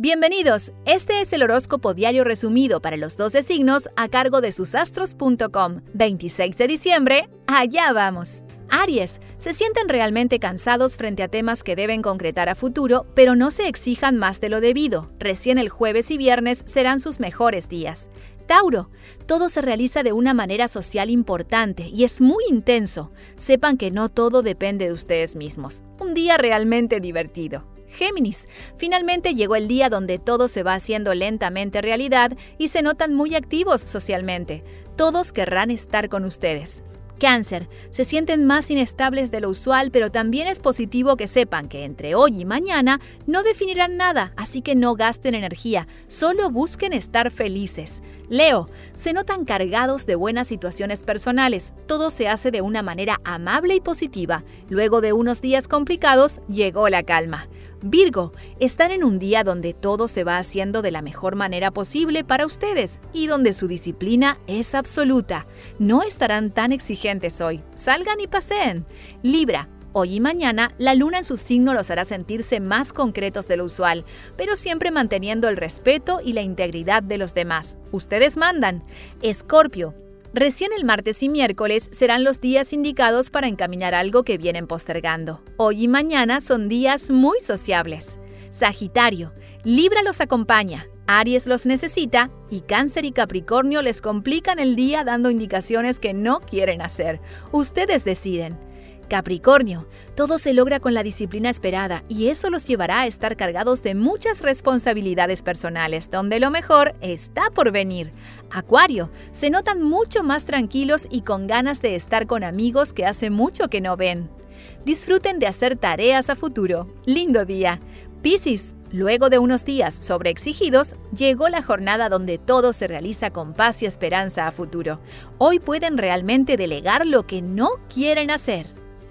Bienvenidos, este es el horóscopo diario resumido para los 12 signos a cargo de susastros.com. 26 de diciembre, allá vamos. Aries, se sienten realmente cansados frente a temas que deben concretar a futuro, pero no se exijan más de lo debido. Recién el jueves y viernes serán sus mejores días. Tauro, todo se realiza de una manera social importante y es muy intenso. Sepan que no todo depende de ustedes mismos. Un día realmente divertido. Géminis. Finalmente llegó el día donde todo se va haciendo lentamente realidad y se notan muy activos socialmente. Todos querrán estar con ustedes. Cáncer. Se sienten más inestables de lo usual, pero también es positivo que sepan que entre hoy y mañana no definirán nada, así que no gasten energía, solo busquen estar felices. Leo. Se notan cargados de buenas situaciones personales. Todo se hace de una manera amable y positiva. Luego de unos días complicados, llegó la calma. Virgo, están en un día donde todo se va haciendo de la mejor manera posible para ustedes y donde su disciplina es absoluta. No estarán tan exigentes hoy. Salgan y paseen. Libra, Hoy y mañana, la luna en su signo los hará sentirse más concretos de lo usual, pero siempre manteniendo el respeto y la integridad de los demás. Ustedes mandan. Escorpio, Recién el martes y miércoles serán los días indicados para encaminar algo que vienen postergando. Hoy y mañana son días muy sociables. Sagitario, Libra los acompaña, Aries los necesita y Cáncer y Capricornio les complican el día dando indicaciones que no quieren hacer. Ustedes deciden. Capricornio, todo se logra con la disciplina esperada y eso los llevará a estar cargados de muchas responsabilidades personales, donde lo mejor está por venir. Acuario, se notan mucho más tranquilos y con ganas de estar con amigos que hace mucho que no ven. Disfruten de hacer tareas a futuro. Lindo día. Piscis, Luego de unos días sobreexigidos, llegó la jornada donde todo se realiza con paz y esperanza a futuro. Hoy pueden realmente delegar lo que no quieren hacer.